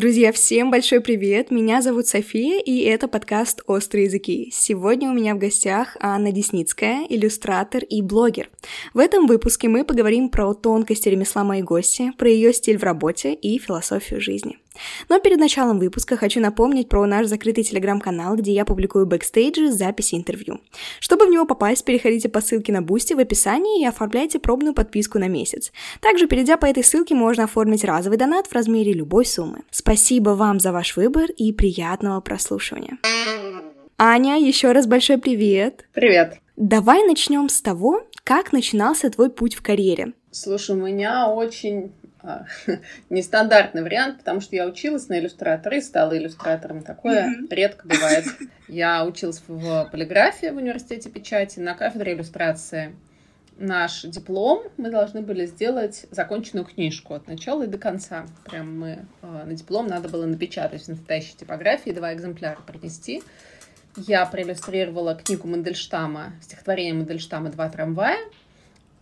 Друзья, всем большой привет! Меня зовут София, и это подкаст «Острые языки». Сегодня у меня в гостях Анна Десницкая, иллюстратор и блогер. В этом выпуске мы поговорим про тонкости ремесла моей гости, про ее стиль в работе и философию жизни. Но перед началом выпуска хочу напомнить про наш закрытый телеграм-канал, где я публикую бэкстейджи, записи интервью. Чтобы в него попасть, переходите по ссылке на Boosty в описании и оформляйте пробную подписку на месяц. Также, перейдя по этой ссылке, можно оформить разовый донат в размере любой суммы. Спасибо вам за ваш выбор и приятного прослушивания. Аня, еще раз большой привет. Привет. Давай начнем с того, как начинался твой путь в карьере. Слушай, у меня очень нестандартный вариант, потому что я училась на иллюстратора и стала иллюстратором. Такое mm-hmm. редко бывает. Я училась в полиграфии в университете печати на кафедре иллюстрации. Наш диплом мы должны были сделать законченную книжку от начала и до конца. Прям мы а, на диплом надо было напечатать в настоящей типографии, два экземпляра принести. Я проиллюстрировала книгу Мандельштама, стихотворение Мандельштама «Два трамвая»,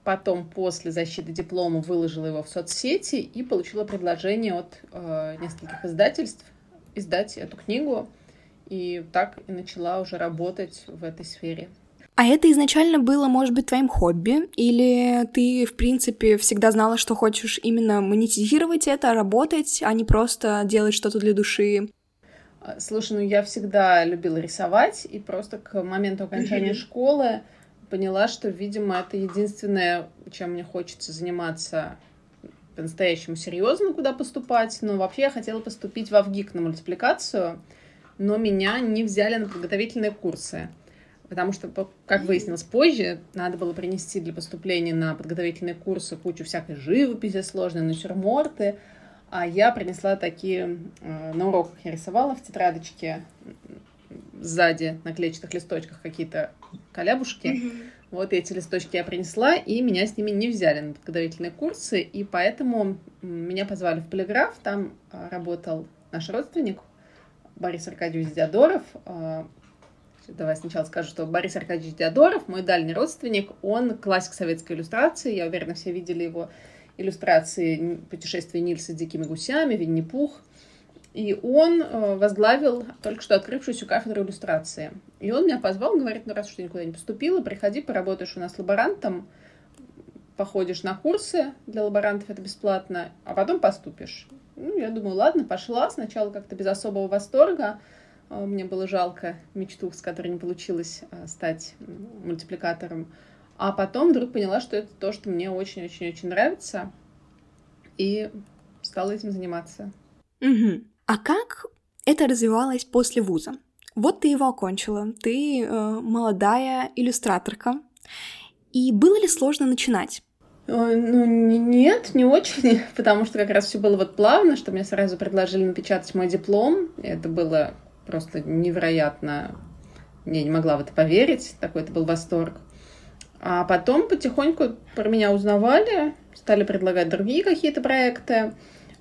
Потом после защиты диплома выложила его в соцсети и получила предложение от э, нескольких издательств издать эту книгу. И так и начала уже работать в этой сфере. А это изначально было, может быть, твоим хобби? Или ты, в принципе, всегда знала, что хочешь именно монетизировать это, работать, а не просто делать что-то для души? А, слушай, ну я всегда любила рисовать, и просто к моменту окончания школы поняла, что, видимо, это единственное, чем мне хочется заниматься по-настоящему серьезно, куда поступать. Но вообще я хотела поступить в Авгик на мультипликацию, но меня не взяли на подготовительные курсы. Потому что, как выяснилось позже, надо было принести для поступления на подготовительные курсы кучу всякой живописи сложной, натюрморты. А я принесла такие... Э, на уроках я рисовала в тетрадочке сзади на клетчатых листочках какие-то колябушки. Mm-hmm. Вот эти листочки я принесла, и меня с ними не взяли на подготовительные курсы, и поэтому меня позвали в полиграф. Там а, работал наш родственник Борис Аркадьевич Диадоров. А, давай сначала скажу, что Борис Аркадьевич Диадоров, мой дальний родственник, он классик советской иллюстрации. Я уверена, все видели его иллюстрации путешествия Нильса с дикими гусями, Винни-Пух. И он э, возглавил только что открывшуюся кафедру иллюстрации. И он меня позвал, говорит, ну раз что никуда не поступила, приходи, поработаешь у нас лаборантом, походишь на курсы для лаборантов, это бесплатно, а потом поступишь. Ну, я думаю, ладно, пошла. Сначала как-то без особого восторга. Э, мне было жалко мечту, с которой не получилось э, стать мультипликатором. А потом вдруг поняла, что это то, что мне очень-очень-очень нравится. И стала этим заниматься. Угу. А как это развивалось после вуза? Вот ты его окончила, ты э, молодая иллюстраторка. И было ли сложно начинать? Ну, нет, не очень, потому что как раз все было вот плавно, что мне сразу предложили напечатать мой диплом. Это было просто невероятно. Я не могла в это поверить, такой это был восторг. А потом потихоньку про меня узнавали, стали предлагать другие какие-то проекты.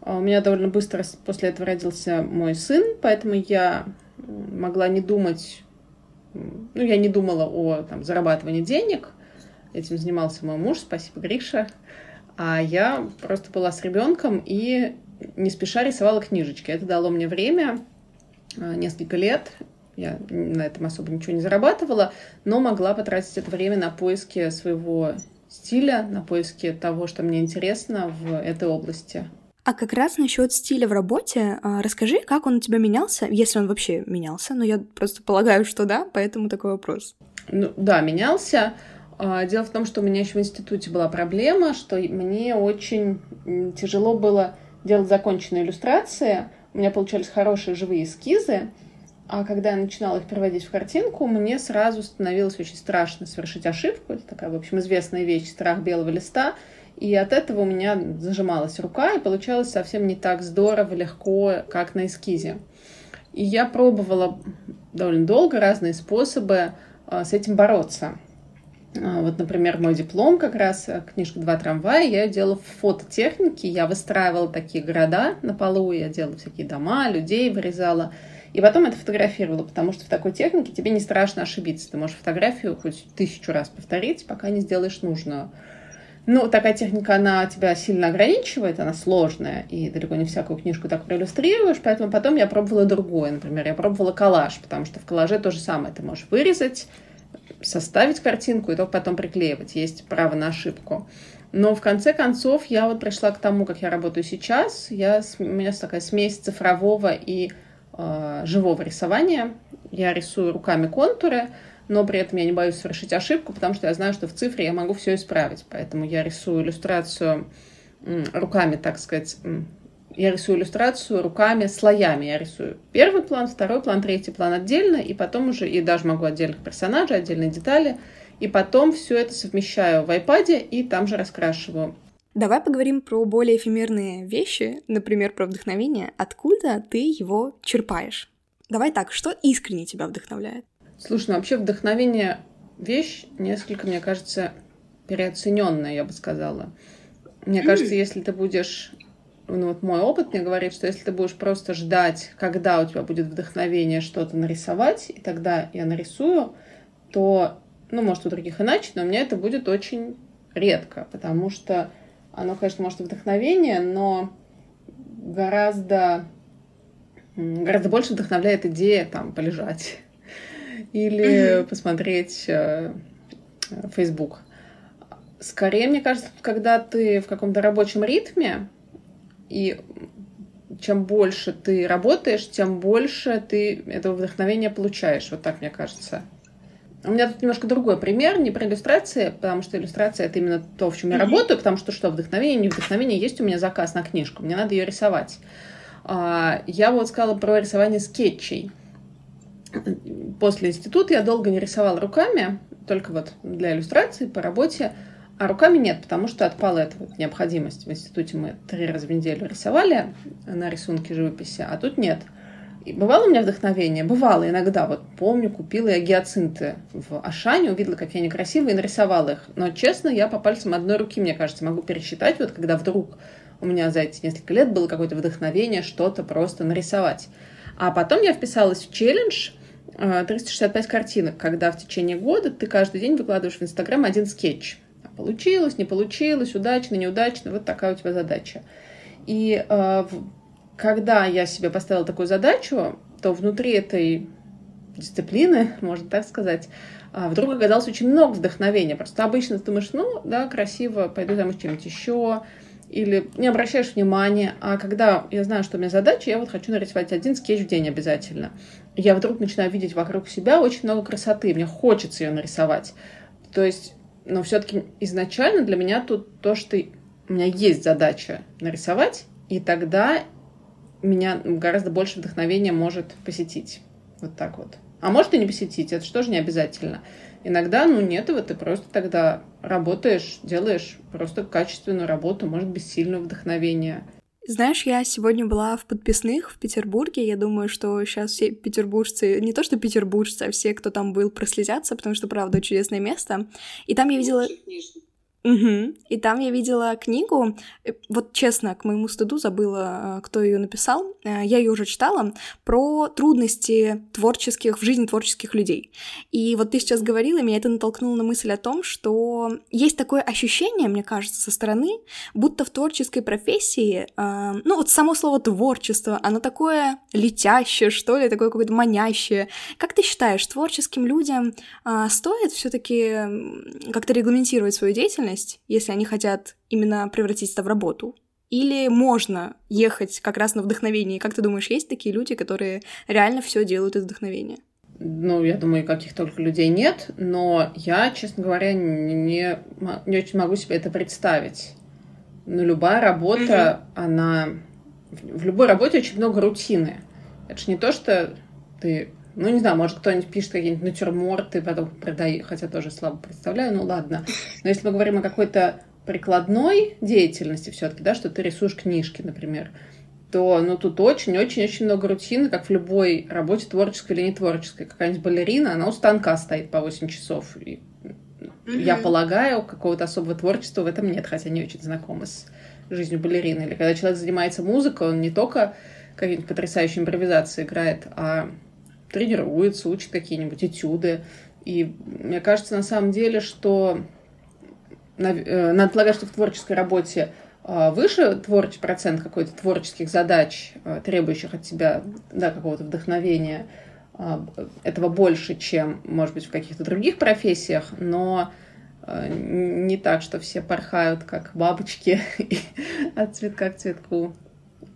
А у меня довольно быстро после этого родился мой сын, поэтому я могла не думать, ну, я не думала о там, зарабатывании денег. Этим занимался мой муж, спасибо, Гриша. А я просто была с ребенком и не спеша рисовала книжечки. Это дало мне время, а, несколько лет. Я на этом особо ничего не зарабатывала, но могла потратить это время на поиски своего стиля, на поиски того, что мне интересно в этой области. А как раз насчет стиля в работе, а, расскажи, как он у тебя менялся, если он вообще менялся. Но я просто полагаю, что да, поэтому такой вопрос. Ну, да, менялся. А, дело в том, что у меня еще в институте была проблема, что мне очень тяжело было делать законченные иллюстрации. У меня получались хорошие живые эскизы, а когда я начинала их переводить в картинку, мне сразу становилось очень страшно совершить ошибку. Это такая, в общем, известная вещь, страх белого листа — и от этого у меня зажималась рука, и получалось совсем не так здорово, легко, как на эскизе. И я пробовала довольно долго разные способы а, с этим бороться. А, вот, например, мой диплом как раз, э, книжка «Два трамвая», я ее делала в фототехнике, я выстраивала такие города на полу, я делала всякие дома, людей вырезала, и потом это фотографировала, потому что в такой технике тебе не страшно ошибиться. Ты можешь фотографию хоть тысячу раз повторить, пока не сделаешь нужную. Ну, такая техника, она тебя сильно ограничивает, она сложная, и далеко не всякую книжку так проиллюстрируешь, поэтому потом я пробовала другое. Например, я пробовала коллаж, потому что в коллаже то же самое. Ты можешь вырезать, составить картинку и только потом приклеивать. Есть право на ошибку. Но в конце концов я вот пришла к тому, как я работаю сейчас. Я, у меня такая смесь цифрового и э, живого рисования. Я рисую руками контуры, но при этом я не боюсь совершить ошибку, потому что я знаю, что в цифре я могу все исправить. Поэтому я рисую иллюстрацию руками, так сказать, я рисую иллюстрацию руками слоями. Я рисую первый план, второй план, третий план отдельно, и потом уже, и даже могу отдельных персонажей, отдельные детали, и потом все это совмещаю в iPad и там же раскрашиваю. Давай поговорим про более эфемерные вещи, например, про вдохновение. Откуда ты его черпаешь? Давай так, что искренне тебя вдохновляет? Слушай, ну вообще вдохновение вещь несколько, мне кажется, переоцененная, я бы сказала. Мне кажется, если ты будешь ну вот мой опыт мне говорит, что если ты будешь просто ждать, когда у тебя будет вдохновение что-то нарисовать, и тогда я нарисую, то, ну, может, у других иначе, но у меня это будет очень редко, потому что оно, конечно, может вдохновение, но гораздо, гораздо больше вдохновляет идея там полежать или mm-hmm. посмотреть э, Facebook. Скорее, мне кажется, когда ты в каком-то рабочем ритме, и чем больше ты работаешь, тем больше ты этого вдохновения получаешь. Вот так мне кажется. У меня тут немножко другой пример, не про иллюстрации, потому что иллюстрация это именно то, в чем я работаю, потому что что, вдохновение, не вдохновение, есть у меня заказ на книжку, мне надо ее рисовать. А, я вот сказала про рисование скетчей. После института я долго не рисовала руками, только вот для иллюстрации по работе. А руками нет, потому что отпала эта вот необходимость. В институте мы три раза в неделю рисовали на рисунке живописи, а тут нет. И бывало у меня вдохновение? Бывало иногда. Вот помню, купила я гиацинты в Ашане, увидела, какие они красивые, и нарисовала их. Но, честно, я по пальцам одной руки, мне кажется, могу пересчитать, вот когда вдруг у меня за эти несколько лет было какое-то вдохновение что-то просто нарисовать. А потом я вписалась в челлендж 365 э, картинок, когда в течение года ты каждый день выкладываешь в Инстаграм один скетч. Получилось, не получилось, удачно, неудачно, вот такая у тебя задача. И э, когда я себе поставила такую задачу, то внутри этой дисциплины, можно так сказать, э, вдруг оказалось очень много вдохновения. Просто обычно ты думаешь, ну, да, красиво, пойду там чем-нибудь еще, или не обращаешь внимания. А когда я знаю, что у меня задача, я вот хочу нарисовать один скетч в день обязательно. Я вдруг начинаю видеть вокруг себя очень много красоты, мне хочется ее нарисовать. То есть но все-таки изначально для меня тут то, что у меня есть задача нарисовать, и тогда меня гораздо больше вдохновения может посетить. Вот так вот. А может и не посетить, это же не обязательно. Иногда, ну, нет его, ты просто тогда работаешь, делаешь просто качественную работу, может, без сильного вдохновения. Знаешь, я сегодня была в подписных в Петербурге. Я думаю, что сейчас все петербуржцы, не то что петербуржцы, а все, кто там был, прослезятся, потому что, правда, чудесное место. И там я видела... Угу. И там я видела книгу, э, вот честно, к моему стыду забыла, э, кто ее написал, э, я ее уже читала, про трудности творческих, в жизни творческих людей. И вот ты сейчас говорила, меня это натолкнуло на мысль о том, что есть такое ощущение, мне кажется, со стороны, будто в творческой профессии, ну вот само слово творчество, оно такое летящее, что ли, такое какое-то манящее. Как ты считаешь, творческим людям стоит все-таки как-то регламентировать свою деятельность, деятельность, если они хотят именно превратить это в работу? Или можно ехать как раз на вдохновение? Как ты думаешь, есть такие люди, которые реально все делают из вдохновения? Ну, я думаю, каких только людей нет, но я, честно говоря, не, не, очень могу себе это представить. Но любая работа, mm-hmm. она... В любой работе очень много рутины. Это же не то, что ты ну, не знаю, может, кто-нибудь пишет какие-нибудь натюрморты, потом продаю, хотя тоже слабо представляю, ну ладно. Но если мы говорим о какой-то прикладной деятельности все-таки, да, что ты рисуешь книжки, например, то ну, тут очень-очень-очень много рутины, как в любой работе, творческой или не творческой. Какая-нибудь балерина, она у станка стоит по 8 часов. И mm-hmm. Я полагаю, какого-то особого творчества в этом нет, хотя не очень знакома с жизнью балерины. Или когда человек занимается музыкой, он не только какие-нибудь потрясающие импровизации играет, а тренируется, учит какие-нибудь этюды. И мне кажется, на самом деле, что э, надо полагать, что в творческой работе а, выше творческий процент какой-то творческих задач, а, требующих от тебя да, какого-то вдохновения, этого больше, чем, может быть, в каких-то других профессиях, но не так, что все порхают, как бабочки от цветка к цветку.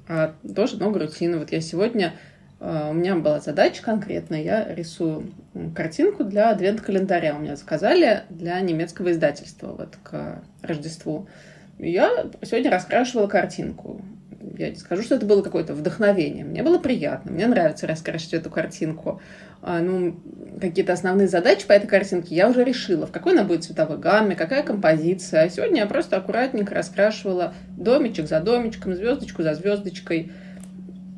А тоже много рутины. Вот я сегодня у меня была задача конкретная. Я рисую картинку для адвент-календаря. У меня заказали для немецкого издательства вот к Рождеству. Я сегодня раскрашивала картинку. Я не скажу, что это было какое-то вдохновение. Мне было приятно. Мне нравится раскрашивать эту картинку. А, ну, какие-то основные задачи по этой картинке я уже решила. В какой она будет цветовой гамме, какая композиция. А сегодня я просто аккуратненько раскрашивала домичек за домичком, звездочку за звездочкой.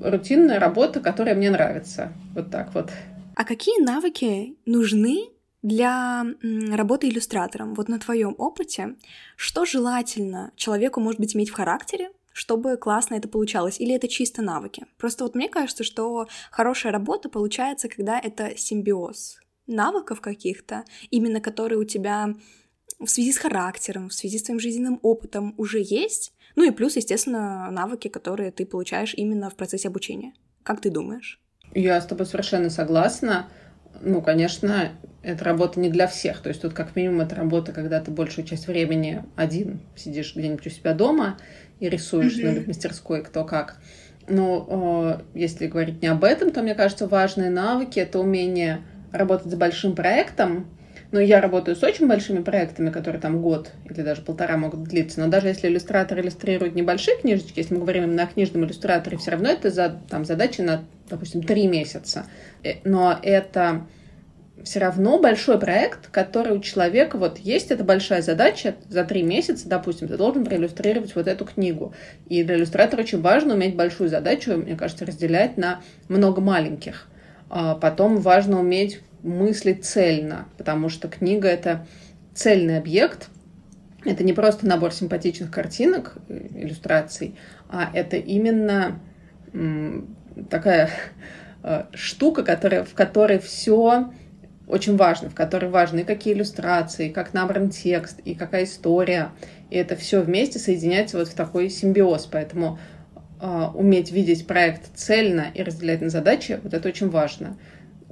Рутинная работа, которая мне нравится. Вот так вот. А какие навыки нужны для работы иллюстратором, вот на твоем опыте, что желательно человеку, может быть, иметь в характере, чтобы классно это получалось, или это чисто навыки? Просто вот мне кажется, что хорошая работа получается, когда это симбиоз навыков каких-то, именно которые у тебя в связи с характером, в связи с твоим жизненным опытом уже есть, ну и плюс, естественно, навыки, которые ты получаешь именно в процессе обучения. Как ты думаешь? Я с тобой совершенно согласна. Ну, конечно, эта работа не для всех. То есть тут как минимум это работа, когда ты большую часть времени один сидишь где-нибудь у себя дома и рисуешь mm-hmm. в мастерской кто как. Но э, если говорить не об этом, то, мне кажется, важные навыки — это умение работать с большим проектом. Но я работаю с очень большими проектами, которые там год или даже полтора могут длиться. Но даже если иллюстратор иллюстрирует небольшие книжечки, если мы говорим именно о книжном иллюстраторе, все равно это за, там, задачи на, допустим, три месяца. Э, но это все равно большой проект, который у человека, вот есть эта большая задача, за три месяца, допустим, ты должен проиллюстрировать вот эту книгу. И для иллюстратора очень важно уметь большую задачу, мне кажется, разделять на много маленьких. А потом важно уметь мыслить цельно, потому что книга — это цельный объект, это не просто набор симпатичных картинок, э, иллюстраций, а это именно такая э, штука, которая, в которой все очень важно, в которой важны какие иллюстрации, как набран текст, и какая история. И это все вместе соединяется вот в такой симбиоз. Поэтому э, уметь видеть проект цельно и разделять на задачи, вот это очень важно.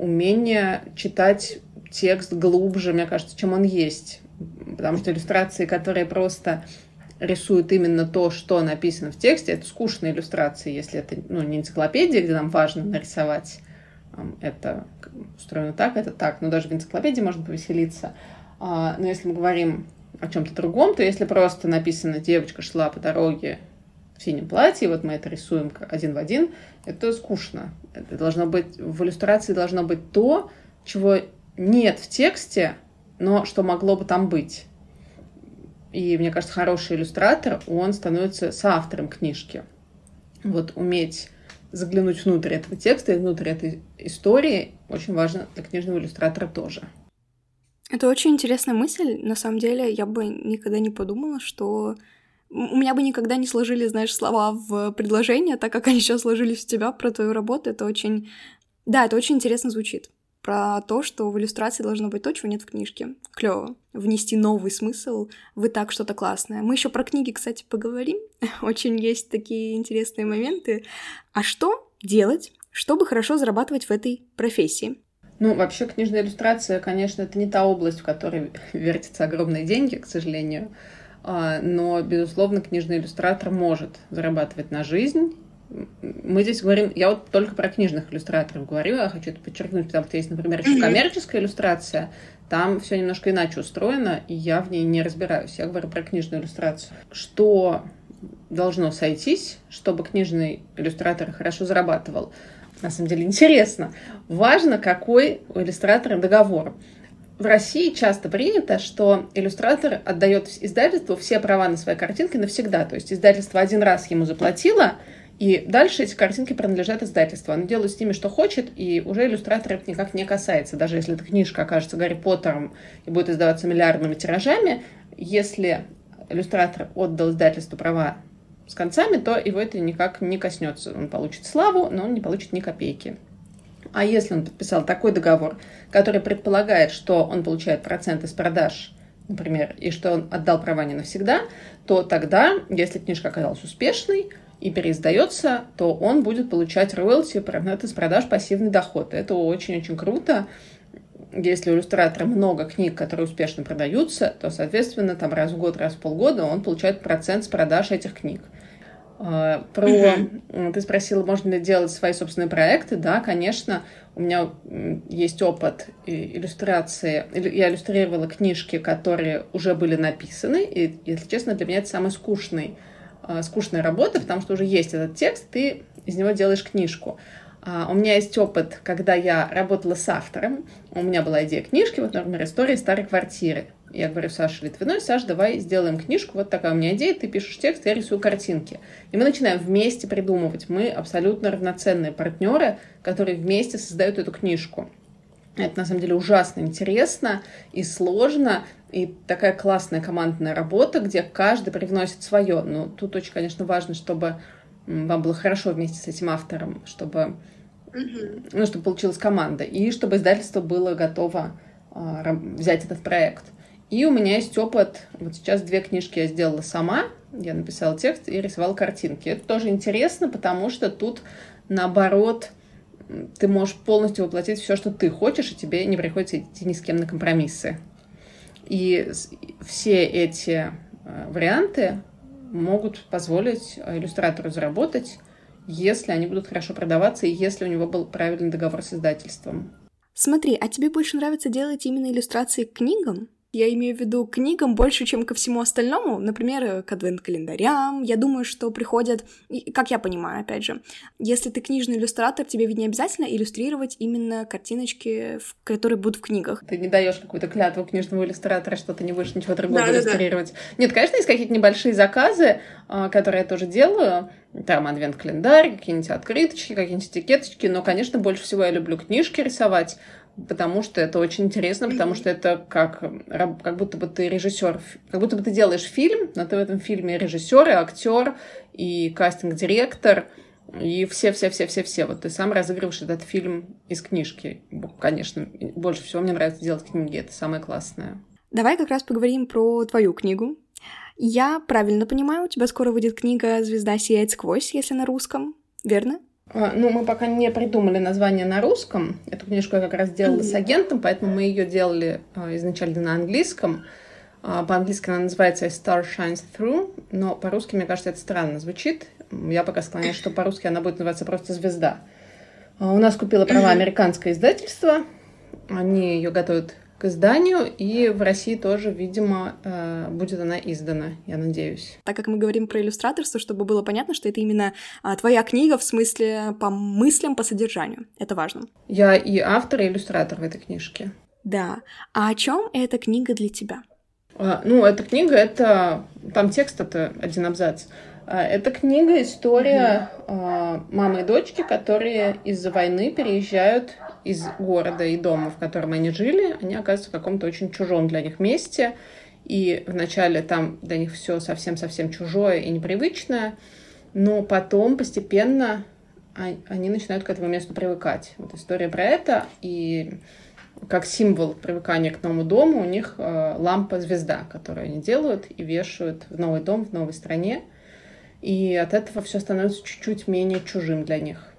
Умение читать текст глубже, мне кажется, чем он есть. Потому что иллюстрации, которые просто рисуют именно то, что написано в тексте, это скучные иллюстрации, если это ну, не энциклопедия, где нам важно нарисовать это устроено так, это так. Но даже в энциклопедии можно повеселиться. А, но если мы говорим о чем-то другом, то если просто написано «девочка шла по дороге в синем платье», вот мы это рисуем один в один, это скучно. Это должно быть, в иллюстрации должно быть то, чего нет в тексте, но что могло бы там быть. И мне кажется, хороший иллюстратор, он становится соавтором книжки. Вот уметь заглянуть внутрь этого текста и внутрь этой истории очень важно для книжного иллюстратора тоже. Это очень интересная мысль. На самом деле, я бы никогда не подумала, что у меня бы никогда не сложились, знаешь, слова в предложение, так как они сейчас сложились у тебя про твою работу. Это очень... Да, это очень интересно звучит про то, что в иллюстрации должно быть то, чего нет в книжке. Клево. Внести новый смысл в и так что-то классное. Мы еще про книги, кстати, поговорим. Очень есть такие интересные моменты. А что делать, чтобы хорошо зарабатывать в этой профессии? Ну, вообще, книжная иллюстрация, конечно, это не та область, в которой вертятся огромные деньги, к сожалению. А, но, безусловно, книжный иллюстратор может зарабатывать на жизнь мы здесь говорим, я вот только про книжных иллюстраторов говорю, я хочу это подчеркнуть, потому что есть, например, еще коммерческая иллюстрация, там все немножко иначе устроено, и я в ней не разбираюсь. Я говорю про книжную иллюстрацию. Что должно сойтись, чтобы книжный иллюстратор хорошо зарабатывал? На самом деле интересно. Важно, какой у иллюстратора договор. В России часто принято, что иллюстратор отдает издательству все права на свои картинки навсегда. То есть издательство один раз ему заплатило, и дальше эти картинки принадлежат издательству. Оно делает с ними, что хочет, и уже иллюстратора это никак не касается. Даже если эта книжка окажется Гарри Поттером и будет издаваться миллиардными тиражами, если иллюстратор отдал издательству права с концами, то его это никак не коснется. Он получит славу, но он не получит ни копейки. А если он подписал такой договор, который предполагает, что он получает процент из продаж например, и что он отдал права не навсегда, то тогда, если книжка оказалась успешной и переиздается, то он будет получать роялти, это с продаж пассивный доход. Это очень-очень круто. Если у иллюстратора много книг, которые успешно продаются, то, соответственно, там раз в год, раз в полгода он получает процент с продаж этих книг. А, про... Ты спросила, можно ли делать свои собственные проекты. Да, конечно, у меня есть опыт иллюстрации. Я иллюстрировала книжки, которые уже были написаны. И, если честно, для меня это самый скучный, а, скучная работа, потому что уже есть этот текст, ты из него делаешь книжку. А, у меня есть опыт, когда я работала с автором. У меня была идея книжки, вот, например, история старой квартиры. Я говорю Саше Литвиной, Саш, давай сделаем книжку, вот такая у меня идея, ты пишешь текст, я рисую картинки. И мы начинаем вместе придумывать. Мы абсолютно равноценные партнеры, которые вместе создают эту книжку. Это на самом деле ужасно интересно и сложно, и такая классная командная работа, где каждый привносит свое. Но тут очень, конечно, важно, чтобы вам было хорошо вместе с этим автором, чтобы, ну, чтобы получилась команда, и чтобы издательство было готово а, взять этот проект. И у меня есть опыт, вот сейчас две книжки я сделала сама, я написала текст и рисовала картинки. Это тоже интересно, потому что тут, наоборот, ты можешь полностью воплотить все, что ты хочешь, и тебе не приходится идти ни с кем на компромиссы. И все эти э, варианты могут позволить иллюстратору заработать, если они будут хорошо продаваться и если у него был правильный договор с издательством. Смотри, а тебе больше нравится делать именно иллюстрации к книгам? Я имею в виду книгам больше, чем ко всему остальному, например, к адвент-календарям. Я думаю, что приходят, как я понимаю, опять же, если ты книжный иллюстратор, тебе ведь не обязательно иллюстрировать именно картиночки, которые будут в книгах. Ты не даешь какую-то клятву книжного иллюстратора, что ты не будешь ничего другого да, иллюстрировать. Да, да. Нет, конечно, есть какие-то небольшие заказы, а, которые я тоже делаю, там адвент-календарь, какие-нибудь открыточки, какие-нибудь этикеточки, но, конечно, больше всего я люблю книжки рисовать, потому что это очень интересно, потому что это как, как будто бы ты режиссер, как будто бы ты делаешь фильм, но ты в этом фильме режиссер и актер и кастинг-директор и все-все-все-все-все. Вот ты сам разыгрываешь этот фильм из книжки. Конечно, больше всего мне нравится делать книги, это самое классное. Давай как раз поговорим про твою книгу. Я правильно понимаю, у тебя скоро выйдет книга «Звезда сияет сквозь», если на русском, верно? А, ну, мы пока не придумали название на русском. Эту книжку я как раз делала с агентом, поэтому мы ее делали а, изначально на английском. А, по-английски она называется A Star Shines Through, но по-русски, мне кажется, это странно звучит. Я пока склоняюсь, что по-русски она будет называться просто «Звезда». У нас купила права американское издательство. Они ее готовят к изданию, и в России тоже, видимо, э, будет она издана, я надеюсь. Так как мы говорим про иллюстраторство, чтобы было понятно, что это именно а, твоя книга в смысле по мыслям, по содержанию. Это важно. Я и автор, и иллюстратор в этой книжке. Да. А о чем эта книга для тебя? А, ну, эта книга, это... Там текст, это один абзац. А, эта книга история mm-hmm. мамы и дочки, которые из-за войны переезжают из города и дома, в котором они жили, они оказываются в каком-то очень чужом для них месте. И вначале там для них все совсем-совсем чужое и непривычное, но потом постепенно они начинают к этому месту привыкать. Вот история про это. И как символ привыкания к новому дому у них э, лампа-звезда, которую они делают и вешают в новый дом, в новой стране. И от этого все становится чуть-чуть менее чужим для них.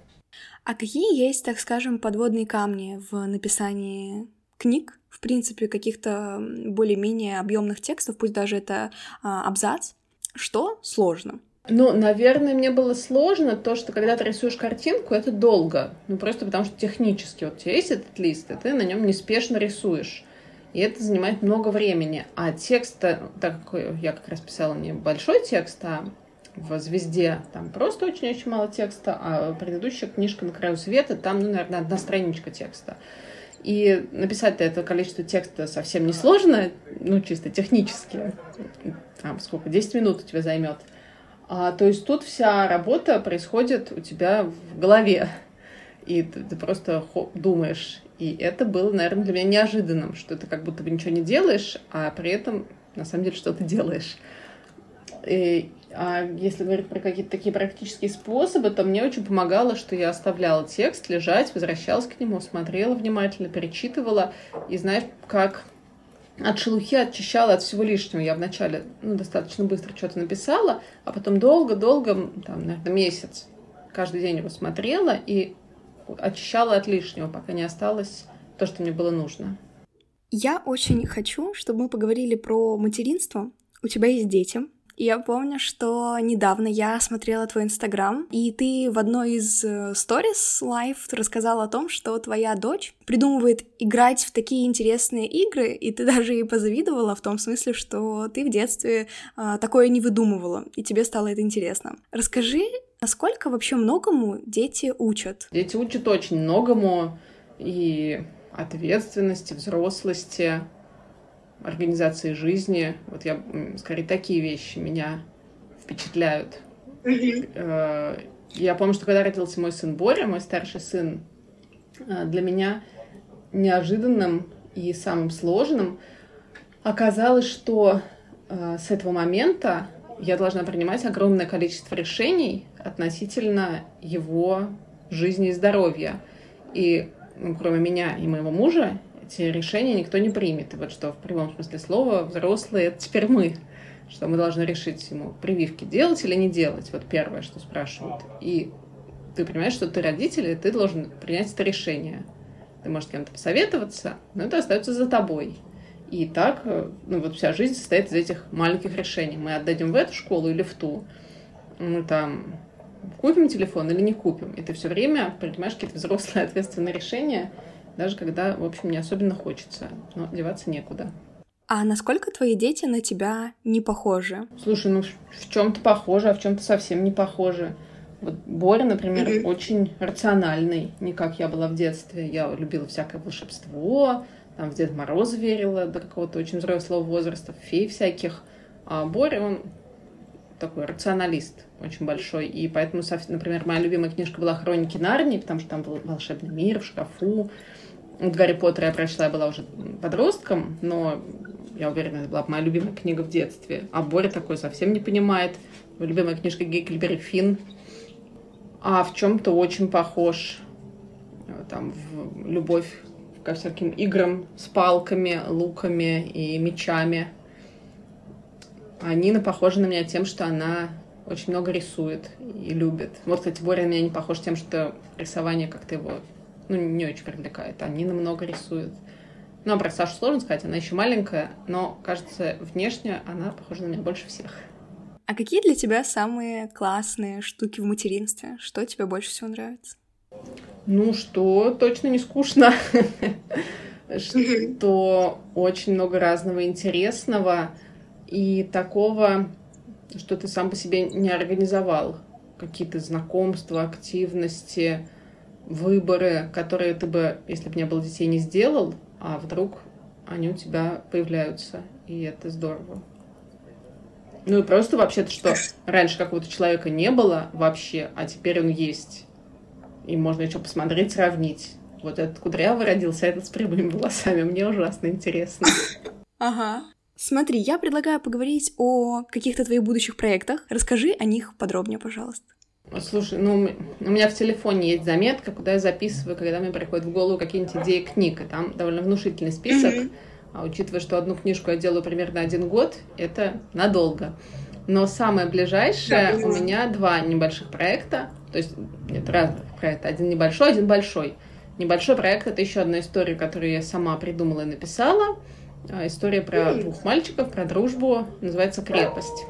А какие есть, так скажем, подводные камни в написании книг, в принципе, каких-то более-менее объемных текстов, пусть даже это а, абзац? Что сложно? Ну, наверное, мне было сложно то, что когда ты рисуешь картинку, это долго. Ну, просто потому что технически вот у тебя есть этот лист, и ты на нем неспешно рисуешь. И это занимает много времени. А текст, так как я как раз писала не большой текст, а в «Звезде» там просто очень-очень мало текста, а предыдущая книжка «На краю света» там, ну, наверное, одна страничка текста. И написать это количество текста совсем не сложно, ну, чисто технически. Там сколько, 10 минут у тебя займет. А, то есть тут вся работа происходит у тебя в голове. И ты, ты просто думаешь. И это было, наверное, для меня неожиданным, что ты как будто бы ничего не делаешь, а при этом на самом деле что-то делаешь. И а если говорить про какие-то такие практические способы, то мне очень помогало, что я оставляла текст лежать, возвращалась к нему, смотрела внимательно, перечитывала. И знаешь, как от шелухи очищала от всего лишнего. Я вначале ну, достаточно быстро что-то написала, а потом долго-долго, там, наверное, месяц, каждый день его смотрела и очищала от лишнего, пока не осталось то, что мне было нужно. Я очень хочу, чтобы мы поговорили про материнство. У тебя есть дети, я помню, что недавно я смотрела твой инстаграм, и ты в одной из сторис э, live рассказала о том, что твоя дочь придумывает играть в такие интересные игры, и ты даже ей позавидовала в том смысле, что ты в детстве а, такое не выдумывала, и тебе стало это интересно. Расскажи, насколько вообще многому дети учат? Дети учат очень многому, и ответственности, взрослости, организации жизни. Вот я, скорее, такие вещи меня впечатляют. Э, я помню, что когда родился мой сын Боря, мой старший сын, э, для меня неожиданным и самым сложным оказалось, что э, с этого момента я должна принимать огромное количество решений относительно его жизни и здоровья. И ну, кроме меня и моего мужа, эти решения никто не примет. И вот что в прямом смысле слова взрослые — это теперь мы. Что мы должны решить ему прививки делать или не делать. Вот первое, что спрашивают. И ты понимаешь, что ты родитель, и ты должен принять это решение. Ты можешь с кем-то посоветоваться, но это остается за тобой. И так, ну вот вся жизнь состоит из этих маленьких решений. Мы отдадим в эту школу или в ту. Мы там купим телефон или не купим. И ты все время принимаешь какие-то взрослые ответственные решения, даже когда, в общем, не особенно хочется, но деваться некуда. А насколько твои дети на тебя не похожи? Слушай, ну в чем-то похожи, а в чем-то совсем не похожи. Вот Боря, например, mm-hmm. очень рациональный, не как я была в детстве. Я любила всякое волшебство, там в Дед Мороз верила до какого-то очень взрослого возраста, фей всяких. А Боря, он такой рационалист очень большой. И поэтому, например, моя любимая книжка была «Хроники Нарнии», потому что там был волшебный мир в шкафу, вот Гарри Поттера я прочла, я была уже подростком, но я уверена, это была моя любимая книга в детстве. А Боря такой совсем не понимает. Любимая книжка Геккельбери Финн. А в чем-то очень похож. Там в любовь ко всяким играм с палками, луками и мечами. А Нина похожа на меня тем, что она очень много рисует и любит. Вот, кстати, Боря на меня не похож тем, что рисование как-то его ну, не очень привлекает. А Нина много рисует. Ну, а про Сашу сложно сказать, она еще маленькая, но, кажется, внешне она похожа на меня больше всех. А какие для тебя самые классные штуки в материнстве? Что тебе больше всего нравится? Ну, что точно не скучно. Что очень много разного интересного и такого, что ты сам по себе не организовал. Какие-то знакомства, активности, выборы, которые ты бы, если бы не было детей, не сделал, а вдруг они у тебя появляются, и это здорово. Ну и просто вообще-то, что раньше какого-то человека не было вообще, а теперь он есть. И можно еще посмотреть, сравнить. Вот этот кудрявый родился, а этот с прямыми волосами. Мне ужасно интересно. Ага. Смотри, я предлагаю поговорить о каких-то твоих будущих проектах. Расскажи о них подробнее, пожалуйста. Слушай, ну, у меня в телефоне есть заметка, куда я записываю, когда мне приходят в голову какие-нибудь идеи книг, и там довольно внушительный список. Mm-hmm. А учитывая, что одну книжку я делаю примерно один год, это надолго. Но самое ближайшее да, у меня два небольших проекта, то есть нет разных проектов, один небольшой, один большой. Небольшой проект это еще одна история, которую я сама придумала и написала. А, история про двух мальчиков, про дружбу, называется «Крепость».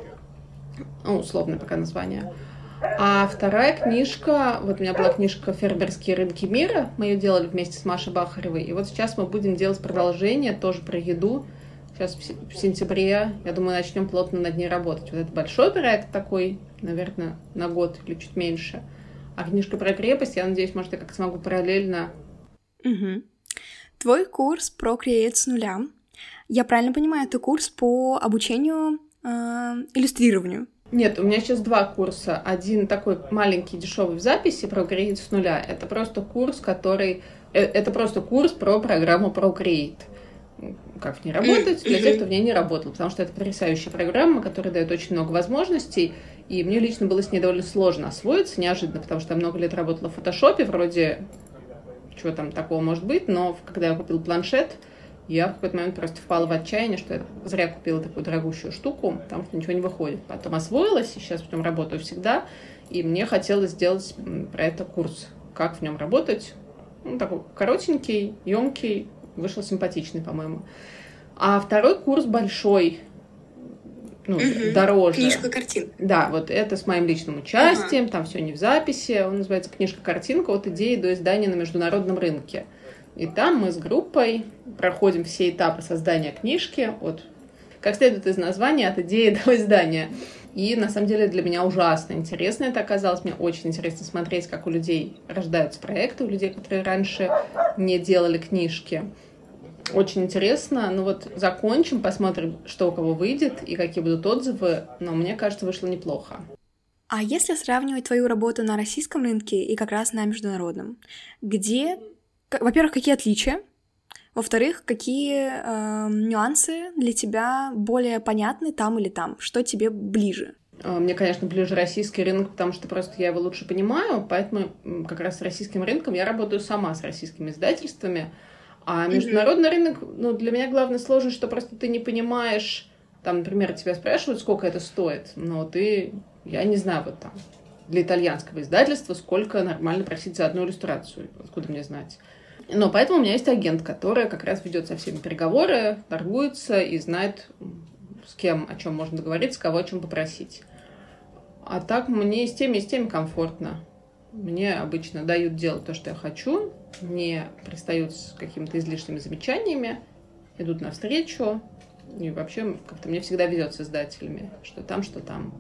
Ну, условное пока название. А вторая книжка, вот у меня была книжка «Фермерские рынки мира», мы ее делали вместе с Машей Бахаревой, и вот сейчас мы будем делать продолжение, тоже про еду. Сейчас в сентябре, я думаю, начнем плотно над ней работать. Вот это большой проект такой, наверное, на год или чуть меньше. А книжка про крепость, я надеюсь, может, я как смогу параллельно. Угу. Твой курс про Create с нуля. Я правильно понимаю, это курс по обучению э, иллюстрированию? Нет, у меня сейчас два курса. Один такой маленький, дешевый в записи Procreate с нуля. Это просто курс, который... Э, это просто курс про программу Procreate. Как в ней работать для тех, кто в ней не работал. Потому что это потрясающая программа, которая дает очень много возможностей. И мне лично было с ней довольно сложно освоиться, неожиданно, потому что я много лет работала в фотошопе, вроде чего там такого может быть, но когда я купил планшет, Я в какой-то момент просто впала в отчаяние, что я зря купила такую дорогущую штуку, потому что ничего не выходит. Потом освоилась, и сейчас в нем работаю всегда, и мне хотелось сделать про это курс, как в нем работать. Ну, такой коротенький, емкий, вышел симпатичный, по-моему. А второй курс большой, ну, угу. дороже. Книжка-картинка. Да, вот это с моим личным участием, ага. там все не в записи. Он называется «Книжка-картинка от идеи до издания на международном рынке». И там мы с группой проходим все этапы создания книжки, от, как следует из названия, от идеи до издания. И на самом деле для меня ужасно интересно это оказалось. Мне очень интересно смотреть, как у людей рождаются проекты, у людей, которые раньше не делали книжки. Очень интересно. Ну вот закончим, посмотрим, что у кого выйдет и какие будут отзывы. Но мне кажется, вышло неплохо. А если сравнивать твою работу на российском рынке и как раз на международном, где, во-первых, какие отличия? Во-вторых, какие э, нюансы для тебя более понятны там или там? Что тебе ближе? А, мне, конечно, ближе российский рынок, потому что просто я его лучше понимаю, поэтому как раз с российским рынком я работаю сама с российскими издательствами. А международный mm-hmm. рынок, ну, для меня главная сложность, что просто ты не понимаешь, там, например, тебя спрашивают, сколько это стоит, но ты, я не знаю, вот там, для итальянского издательства, сколько нормально просить за одну иллюстрацию, откуда мне знать. Но поэтому у меня есть агент, который как раз ведет со всеми переговоры, торгуется и знает, с кем о чем можно договориться, кого о чем попросить. А так мне с теми, и с теми комфортно. Мне обычно дают делать то, что я хочу, не пристают с какими-то излишними замечаниями, идут навстречу. И вообще как-то мне всегда везет с издателями, что там, что там.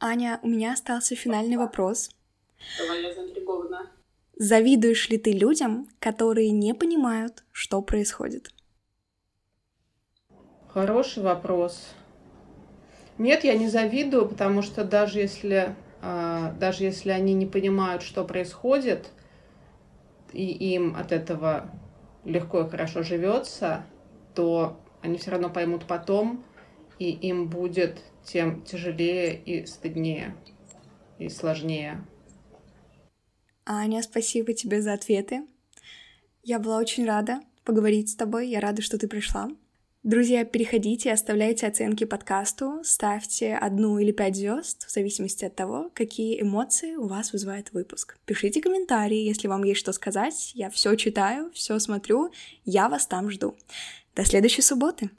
Аня, у меня остался финальный вопрос. Давай, я заинтригована. Завидуешь ли ты людям, которые не понимают, что происходит? Хороший вопрос. Нет, я не завидую, потому что даже если а, даже если они не понимают, что происходит, и им от этого легко и хорошо живется, то они все равно поймут потом, и им будет тем тяжелее и стыднее, и сложнее. Аня, спасибо тебе за ответы. Я была очень рада поговорить с тобой, я рада, что ты пришла. Друзья, переходите, оставляйте оценки подкасту, ставьте одну или пять звезд, в зависимости от того, какие эмоции у вас вызывает выпуск. Пишите комментарии, если вам есть что сказать. Я все читаю, все смотрю, я вас там жду. До следующей субботы.